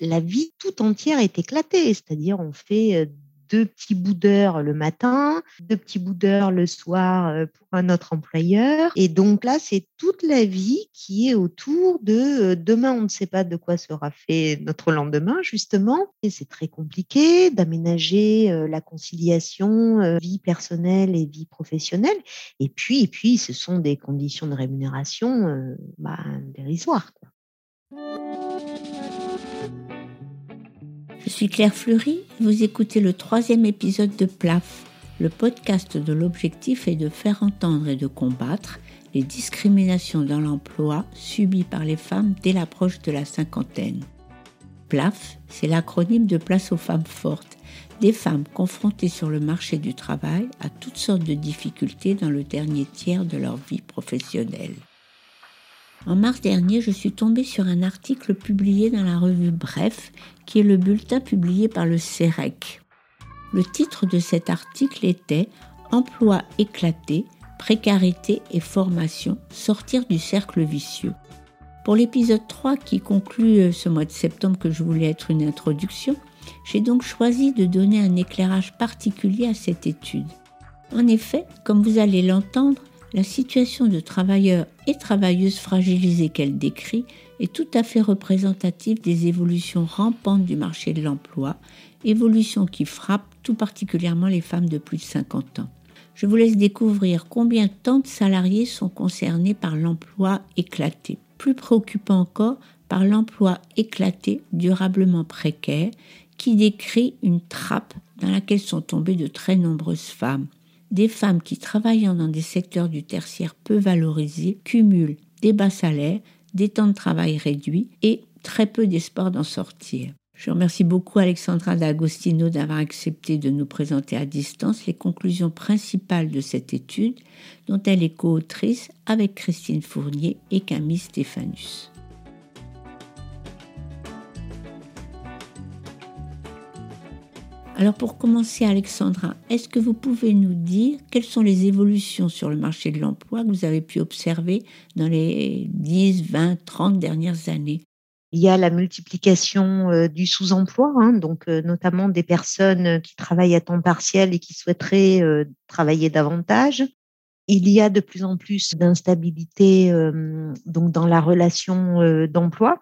la vie tout entière est éclatée, c'est-à-dire on fait deux petits bouts le matin, deux petits bouts le soir pour un autre employeur. Et donc là, c'est toute la vie qui est autour de demain, on ne sait pas de quoi sera fait notre lendemain, justement. Et c'est très compliqué d'aménager la conciliation vie personnelle et vie professionnelle. Et puis, et puis, ce sont des conditions de rémunération bah, dérisoires. Je suis Claire Fleury vous écoutez le troisième épisode de PLAF. Le podcast de l'objectif est de faire entendre et de combattre les discriminations dans l'emploi subies par les femmes dès l'approche de la cinquantaine. PLAF, c'est l'acronyme de Place aux femmes fortes, des femmes confrontées sur le marché du travail à toutes sortes de difficultés dans le dernier tiers de leur vie professionnelle. En mars dernier, je suis tombée sur un article publié dans la revue Bref, qui est le bulletin publié par le CEREC. Le titre de cet article était Emploi éclaté, précarité et formation, sortir du cercle vicieux. Pour l'épisode 3 qui conclut euh, ce mois de septembre que je voulais être une introduction, j'ai donc choisi de donner un éclairage particulier à cette étude. En effet, comme vous allez l'entendre, la situation de travailleurs et travailleuses fragilisées qu'elle décrit est tout à fait représentative des évolutions rampantes du marché de l'emploi, évolutions qui frappent tout particulièrement les femmes de plus de 50 ans. Je vous laisse découvrir combien tant de salariés sont concernés par l'emploi éclaté. Plus préoccupant encore, par l'emploi éclaté durablement précaire qui décrit une trappe dans laquelle sont tombées de très nombreuses femmes des femmes qui travaillant dans des secteurs du tertiaire peu valorisés cumulent des bas salaires, des temps de travail réduits et très peu d'espoir d'en sortir. Je remercie beaucoup Alexandra D'Agostino d'avoir accepté de nous présenter à distance les conclusions principales de cette étude, dont elle est co-autrice avec Christine Fournier et Camille Stéphanus. Alors pour commencer, Alexandra, est-ce que vous pouvez nous dire quelles sont les évolutions sur le marché de l'emploi que vous avez pu observer dans les 10, 20, 30 dernières années? Il y a la multiplication euh, du sous-emploi, hein, donc euh, notamment des personnes qui travaillent à temps partiel et qui souhaiteraient euh, travailler davantage. Il y a de plus en plus d'instabilité donc dans la relation d'emploi.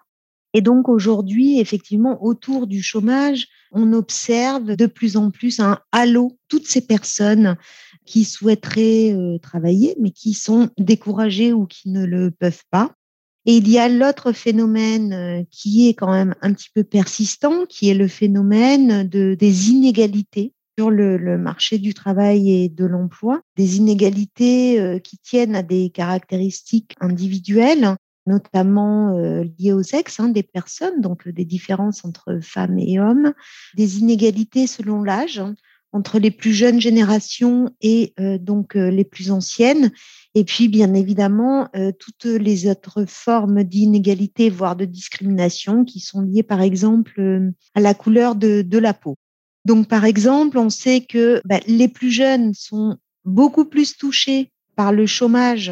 Et donc aujourd'hui, effectivement, autour du chômage, on observe de plus en plus un halo, toutes ces personnes qui souhaiteraient euh, travailler, mais qui sont découragées ou qui ne le peuvent pas. Et il y a l'autre phénomène euh, qui est quand même un petit peu persistant, qui est le phénomène de, des inégalités sur le, marché du travail et de l'emploi, des inégalités euh, qui tiennent à des caractéristiques individuelles notamment euh, liées aux sexes hein, des personnes, donc euh, des différences entre femmes et hommes, des inégalités selon l'âge hein, entre les plus jeunes générations et euh, donc les plus anciennes, et puis bien évidemment toutes les autres formes d'inégalité, voire de discrimination, qui sont liées par exemple à la couleur de, de, la peau. Donc par exemple, on sait que bah, les plus jeunes sont beaucoup plus touchés par le chômage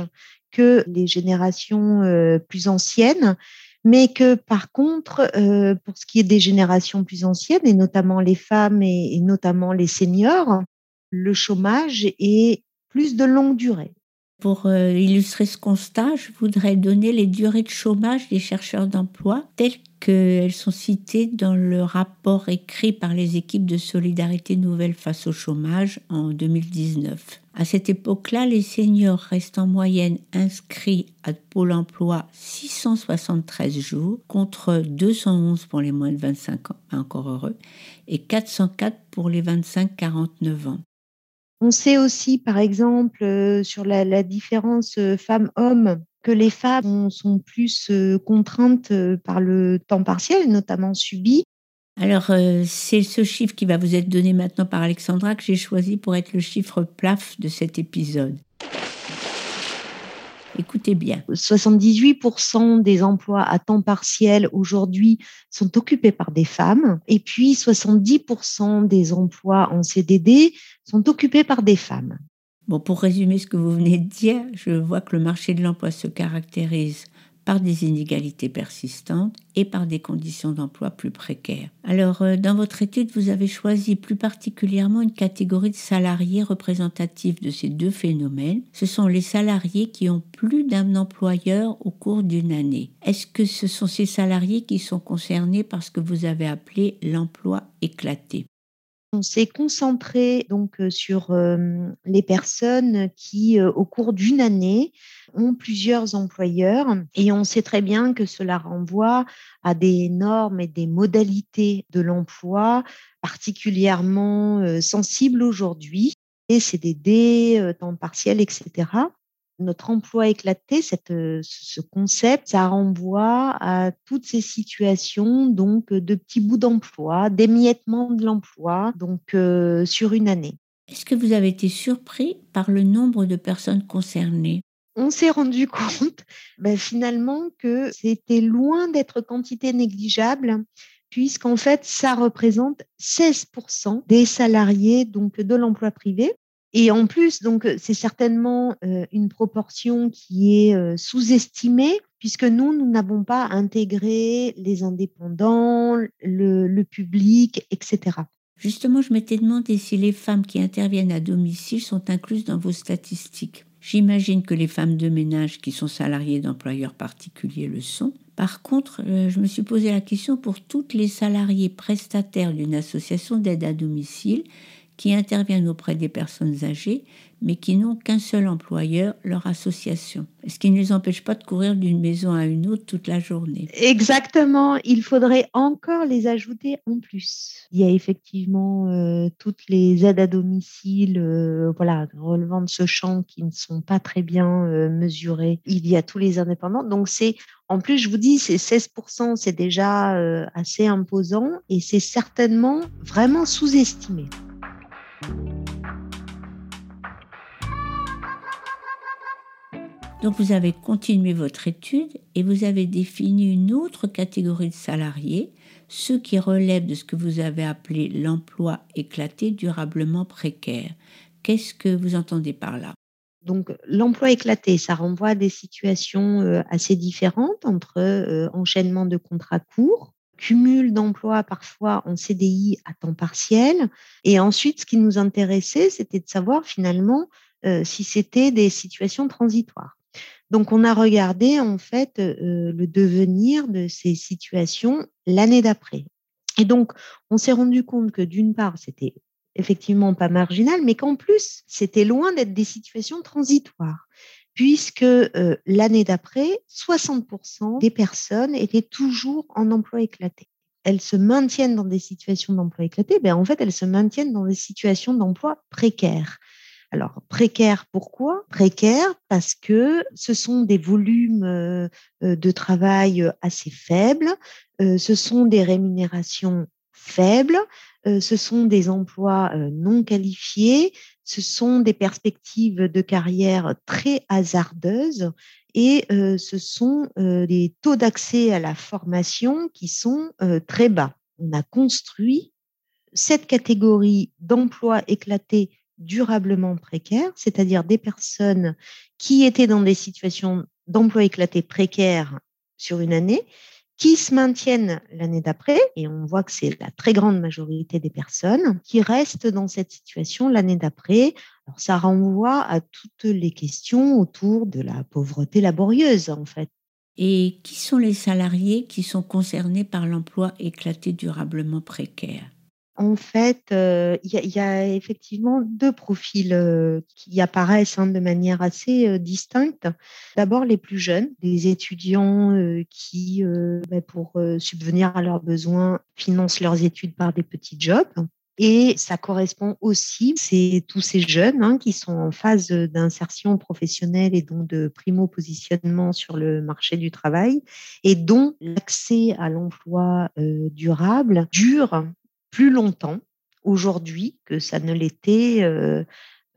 que les générations euh, plus anciennes, mais que par contre, euh, pour ce qui est des générations plus anciennes, et notamment les femmes et, notamment les seniors, le chômage est plus de longue durée. Pour euh, illustrer ce constat, je voudrais donner les durées de chômage des chercheurs d'emploi telles qu'elles sont citées dans le rapport écrit par les équipes de solidarité nouvelle face au chômage en 2019. À cette époque-là, les seniors restent en moyenne inscrits à Pôle emploi 673 jours contre 211 pour les moins de 25 ans, encore heureux, et 404 pour les 25-49 ans. On sait aussi, par exemple, euh, sur la, différence euh, femmes-hommes, que les femmes sont plus euh, contraintes par le temps partiel, notamment subi. Alors, c'est ce chiffre qui va vous être donné maintenant par Alexandra que j'ai choisi pour être le chiffre plaf de cet épisode. Écoutez bien. 78% des emplois à temps partiel aujourd'hui sont occupés par des femmes et puis 70% des emplois en CDD sont occupés par des femmes. Bon, pour résumer ce que vous venez de dire, je vois que le marché de l'emploi se caractérise par des inégalités persistantes et par des conditions d'emploi plus précaires. Alors, euh, dans votre étude, vous avez choisi plus particulièrement une catégorie de salariés représentatifs de ces deux phénomènes. Ce sont les salariés qui ont plus d'un employeur au cours d'une année. Est-ce que ce sont ces salariés qui sont concernés par ce que vous avez appelé l'emploi éclaté? On s'est concentré donc euh, sur les personnes qui, euh, au cours d'une année, ont plusieurs employeurs et on sait très bien que cela renvoie à des normes et des modalités de l'emploi particulièrement euh, sensibles aujourd'hui. CDD, temps partiel, etc notre emploi éclaté, cette, euh, ce concept, ça renvoie à toutes ces situations donc de petits bouts d'emploi, d'émiettement de l'emploi, donc euh, sur une année. Est-ce que vous avez été surpris par le nombre de personnes concernées? On s'est rendu compte ben, finalement que c'était loin d'être quantité négligeable puisqu'en fait, ça représente 16% des salariés donc de l'emploi privé. Et en plus, donc, c'est certainement une proportion qui est sous-estimée, puisque nous, nous n'avons pas intégré les indépendants, le, le public, etc. Justement, je m'étais demandé si les femmes qui interviennent à domicile sont incluses dans vos statistiques. J'imagine que les femmes de ménage qui sont salariées d'employeurs particuliers le sont. Par contre, je me suis posé la question pour toutes les salariées prestataires d'une association d'aide à domicile qui interviennent auprès des personnes âgées, mais qui n'ont qu'un seul employeur, leur association. Ce qui ne les empêche pas de courir d'une maison à une autre toute la journée. Exactement, il faudrait encore les ajouter en plus. Il y a effectivement euh, toutes les aides à domicile, euh, voilà, relevant de ce champ qui ne sont pas très bien euh, mesurées. Il y a tous les indépendants. Donc c'est en plus, je vous dis, c'est 16%, c'est déjà assez imposant et c'est certainement vraiment sous-estimé. Donc vous avez continué votre étude et vous avez défini une autre catégorie de salariés, ceux qui relèvent de ce que vous avez appelé l'emploi éclaté durablement précaire. Qu'est-ce que vous entendez par là? Donc, l'emploi éclaté, ça renvoie à des situations euh, assez différentes entre euh, enchaînement de contrats courts, cumul d'emplois parfois en CDI à temps partiel. Et ensuite, ce qui nous intéressait, c'était de savoir finalement euh, si c'était des situations transitoires. Donc, on a regardé en fait euh, le devenir de ces situations l'année d'après. Et donc, on s'est rendu compte que d'une part, c'était effectivement pas marginal, mais qu'en plus, c'était loin d'être des situations transitoires puisque euh, l'année d'après, 60% des personnes étaient toujours en emploi éclaté. Elles se maintiennent dans des situations d'emploi éclaté, ben en fait, elles se maintiennent dans des situations d'emploi précaires. Alors, précaires, pourquoi? Précaires parce que ce sont des volumes euh, euh, de travail assez faibles, ce sont des rémunérations faibles, ce sont des emplois non qualifiés, ce sont des perspectives de carrière très hasardeuses et ce sont des taux d'accès à la formation qui sont très bas. On a construit cette catégorie d'emplois éclatés durablement précaires, c'est-à-dire des personnes qui étaient dans des situations d'emploi éclaté précaires sur une année qui se maintiennent l'année d'après, et on voit que c'est la très grande majorité des personnes qui restent dans cette situation l'année d'après. Alors ça renvoie à toutes les questions autour de la pauvreté laborieuse, en fait. Et qui sont les salariés qui sont concernés par l'emploi éclaté durablement précaire? En fait, euh, il y, a effectivement deux profils euh, qui apparaissent hein, de manière assez euh, distincte. D'abord, les plus jeunes, des étudiants qui, bah, pour subvenir à leurs besoins, financent leurs études par des petits jobs. Et ça correspond aussi, c'est tous ces jeunes hein, qui sont en phase d'insertion professionnelle et donc de primo-positionnement sur le marché du travail et dont l'accès à l'emploi durable dure plus longtemps aujourd'hui que ça ne l'était euh,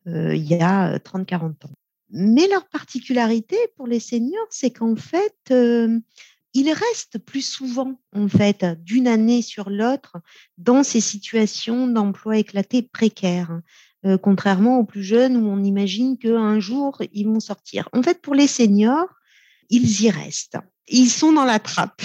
euh, il y a 30-40 ans. Mais leur particularité pour les seniors, c'est qu'en fait, euh, ils restent plus souvent, en fait, d'une année sur l'autre, dans ces situations d'emploi éclaté précaires, contrairement aux plus jeunes où on imagine qu'un jour, ils vont sortir. En fait, pour les seniors, ils y restent. Ils sont dans la trappe.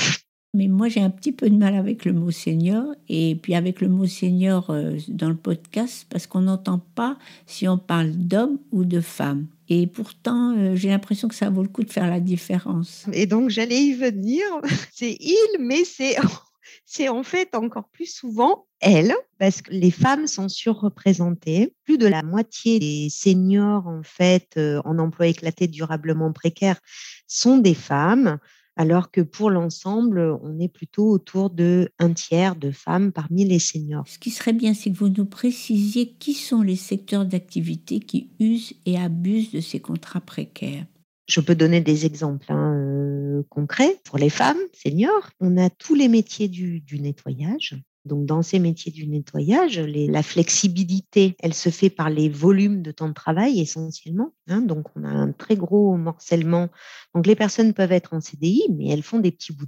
Mais moi, j'ai un petit peu de mal avec le mot senior et puis avec le mot senior euh, dans le podcast parce qu'on n'entend pas si on parle d'homme ou de femme. Et pourtant, euh, j'ai l'impression que ça vaut le coup de faire la différence. Et donc, j'allais y venir. C'est il, mais c'est en fait encore plus souvent elle, parce que les femmes sont surreprésentées. Plus de la moitié des seniors, en fait, euh, en emploi éclaté durablement précaire, sont des femmes alors que pour l'ensemble, on est plutôt autour de un tiers de femmes parmi les seniors. Ce qui serait bien, c'est que vous nous précisiez qui sont les secteurs d'activité qui usent et abusent de ces contrats précaires. Je peux donner des exemples hein, euh, concrets. Pour les femmes seniors, on a tous les métiers du nettoyage, donc, dans ces métiers du nettoyage, la flexibilité, elle se fait par les volumes de temps de travail essentiellement. Hein. donc, on a un très gros morcellement. Donc, les personnes peuvent être en CDI, mais elles font des petits bouts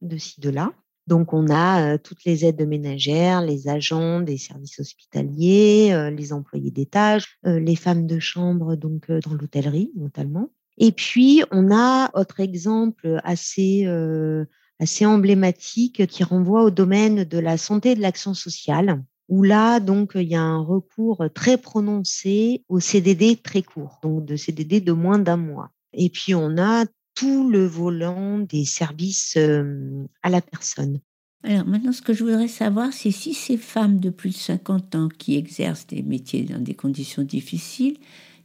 de ci, de là. Donc, on a euh, toutes les aides ménagères, les agents des services hospitaliers, euh, les employés d'étage, euh, les femmes de chambre, donc dans l'hôtellerie notamment. Et puis, on a autre exemple assez assez emblématique qui renvoie au domaine de la santé et de l'action sociale, où là, donc, il y a un recours très prononcé au CDD très court, donc de CDD de moins d'un mois. Et puis, on a tout le volant des services euh, à la personne. Alors maintenant, ce que je voudrais savoir, c'est si ces femmes de plus de 50 ans qui exercent des métiers dans des conditions difficiles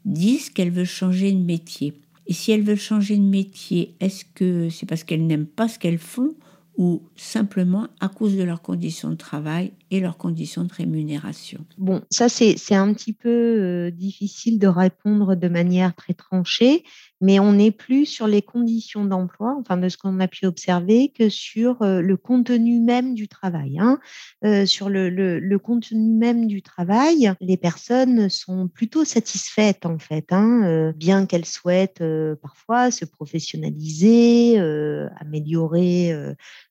disent qu'elles veulent changer de métier. Et si elles veulent changer de métier, est-ce que c'est parce qu'elles n'aiment pas ce qu'elles font ou simplement à cause de leurs conditions de travail et leurs conditions de rémunération? Bon, ça c'est un petit peu euh, difficile de répondre de manière très tranchée mais on n'est plus sur les conditions d'emploi, enfin de ce qu'on a pu observer, que sur le contenu même du travail. Hein. sur le, contenu même du travail, les personnes sont plutôt satisfaites en fait, hein, bien qu'elles souhaitent parfois se professionnaliser, améliorer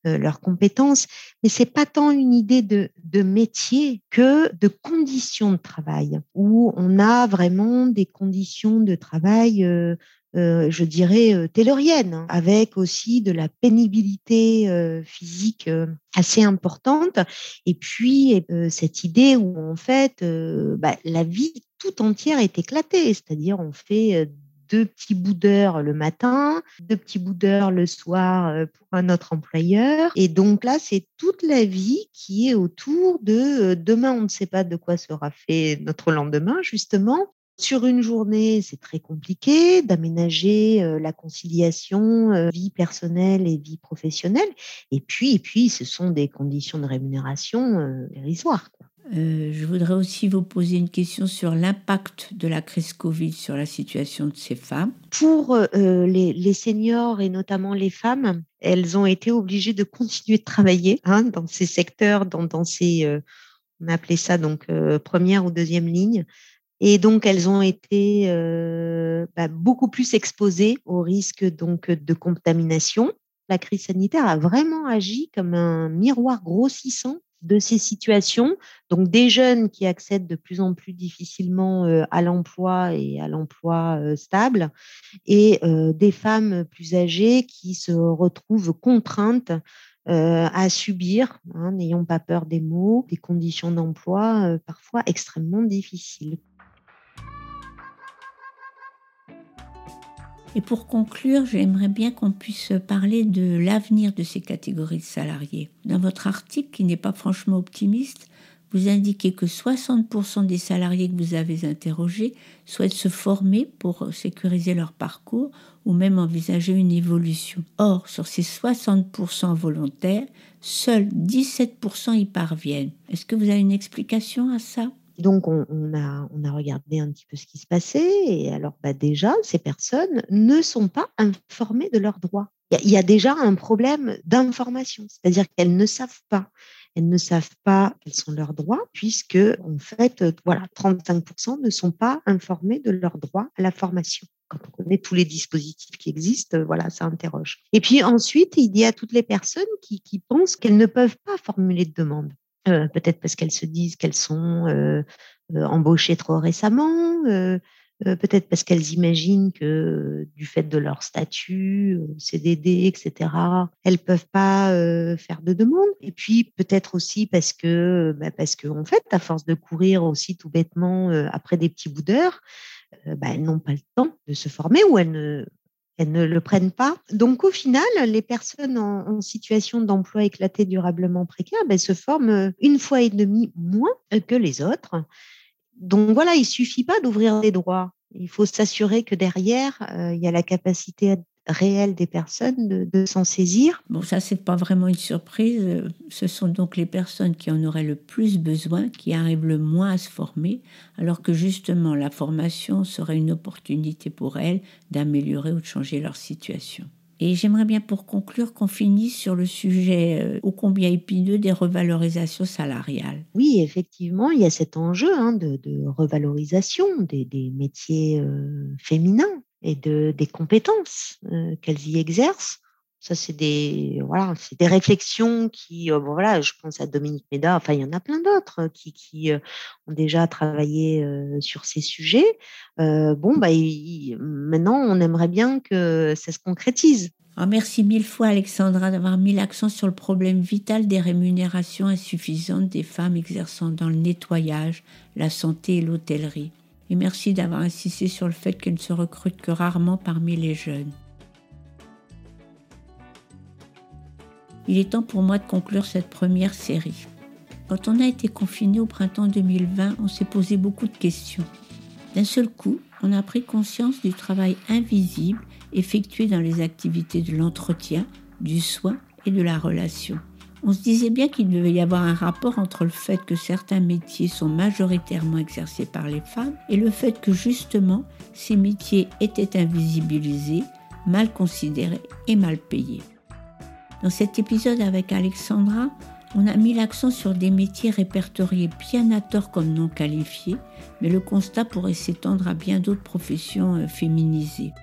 leurs compétences, mais c'est pas tant une idée de métier que de conditions de travail, où on a vraiment des conditions de travail euh, je dirais, euh, taylorienne, hein, avec aussi de la pénibilité euh, physique assez importante. Et puis, cette idée où, en fait, bah, la vie tout entière est éclatée, c'est-à-dire on fait deux petits bouts le matin, deux petits bouts le soir pour un autre employeur. Et donc là, c'est toute la vie qui est autour de demain, on ne sait pas de quoi sera fait notre lendemain, justement. Sur une journée, c'est très compliqué d'aménager la conciliation vie personnelle et vie professionnelle. Et puis, et puis, ce sont des conditions de rémunération dérisoires. je voudrais aussi vous poser une question sur l'impact de la crise Covid sur la situation de ces femmes. Pour les, les, seniors et notamment les femmes, elles ont été obligées de continuer de travailler hein, dans ces secteurs, dans, dans ces, on appelait ça donc première ou deuxième ligne. Et donc, elles ont été euh, bah, beaucoup plus exposées au risque donc de contamination. La crise sanitaire a vraiment agi comme un miroir grossissant de ces situations. Donc, des jeunes qui accèdent de plus en plus difficilement euh, à l'emploi et à l'emploi euh, stable, et des femmes plus âgées qui se retrouvent contraintes à subir, hein, n'ayons pas peur des mots, des conditions d'emploi parfois extrêmement difficiles. Et pour conclure, j'aimerais bien qu'on puisse parler de l'avenir de ces catégories de salariés. Dans votre article, qui n'est pas franchement optimiste, vous indiquez que 60% des salariés que vous avez interrogés souhaitent se former pour sécuriser leur parcours ou même envisager une évolution. Or, sur ces 60% volontaires, seuls 17% y parviennent. Est-ce que vous avez une explication à ça? Donc, on, a, regardé un petit peu ce qui se passait. Et alors, bah, déjà, ces personnes ne sont pas informées de leurs droits. Il y, a déjà un problème d'information, c'est-à-dire qu'elles ne savent pas. Elles ne savent pas quels sont leurs droits, puisque, en fait, voilà, 35% ne sont pas informés de leurs droits à la formation quand on connaît tous les dispositifs qui existent, voilà, ça interroge. Et puis ensuite, il y a toutes les personnes qui pensent qu'elles ne peuvent pas formuler de demande. Euh, peut-être parce qu'elles se disent qu'elles sont euh, euh, embauchées trop récemment, peut-être parce qu'elles imaginent que du fait de leur statut, CDD, etc., elles peuvent pas faire de demande. Et puis peut-être aussi parce que, bah, parce fait, à force de courir aussi tout bêtement après des petits bouts d'heures, bah, elles n'ont pas le temps de se former ou elles ne elles ne le prennent pas. Donc au final, les personnes en, situation d'emploi éclaté durablement précaire ben, se forment une fois et demie moins que les autres. Donc voilà, il suffit pas d'ouvrir les droits. Il faut s'assurer que derrière, euh, il y a la capacité réelle des personnes de, s'en saisir. Bon, ça, c'est pas vraiment une surprise. Ce sont donc les personnes qui en auraient le plus besoin, qui arrivent le moins à se former, alors que justement, la formation serait une opportunité pour elles d'améliorer ou de changer leur situation. Et j'aimerais bien pour conclure qu'on finisse sur le sujet euh, ô combien épineux des revalorisations salariales. Oui, effectivement, il y a cet enjeu hein, de, revalorisation des, métiers euh, féminins et de, des compétences euh, qu'elles y exercent. Ça, c'est des, voilà, c'est réflexions qui, bon, voilà, je pense à Dominique Méda, enfin, il y en a plein d'autres qui, qui ont déjà travaillé sur ces sujets. bon, bah, maintenant, on aimerait bien que ça se concrétise. Ah, merci mille fois Alexandra d'avoir mis l'accent sur le problème vital des rémunérations insuffisantes des femmes exerçant dans le nettoyage, la santé et l'hôtellerie. Et merci d'avoir insisté sur le fait qu'elles ne se recrutent que rarement parmi les jeunes. Il est temps pour moi de conclure cette première série. Quand on a été confiné au printemps 2020, on s'est posé beaucoup de questions. D'un seul coup, on a pris conscience du travail invisible effectué dans les activités de l'entretien, du soin et de la relation. On se disait bien qu'il devait y avoir un rapport entre le fait que certains métiers sont majoritairement exercés par les femmes et le fait que justement ces métiers étaient invisibilisés, mal considérés et mal payés. Dans cet épisode avec Alexandra, on a mis l'accent sur des métiers répertoriés bien à tort comme non qualifiés, mais le constat pourrait s'étendre à bien d'autres professions euh, féminisées.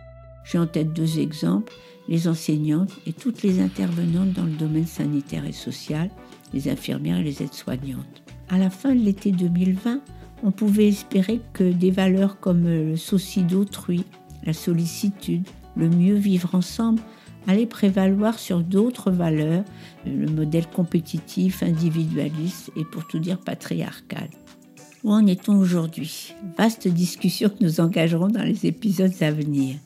J'ai en tête deux exemples, les enseignantes et toutes les intervenantes dans le domaine sanitaire et social, les infirmières et les aides-soignantes. À la fin de l'été 2020, on pouvait espérer que des valeurs comme le souci d'autrui, la sollicitude, le mieux vivre ensemble allait prévaloir sur d'autres valeurs, le modèle compétitif, individualiste et pour tout dire patriarcal. Où en est-on aujourd'hui? Vaste discussion que nous engagerons dans les épisodes à venir.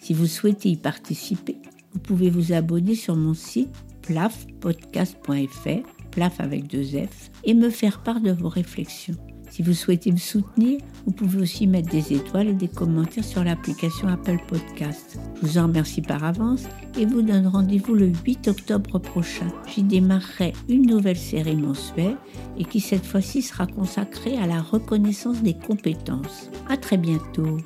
Si vous souhaitez y participer, vous pouvez vous abonner sur mon site plafpodcast.fr, plaf avec deux F, et me faire part de vos réflexions. Si vous souhaitez me soutenir, vous pouvez aussi mettre des étoiles et des commentaires sur l'application Apple Podcast. Je vous en remercie par avance et vous donne rendez-vous le 8 octobre prochain. J'y démarrerai une nouvelle série mensuelle et qui cette fois-ci sera consacrée à la reconnaissance des compétences. À très bientôt.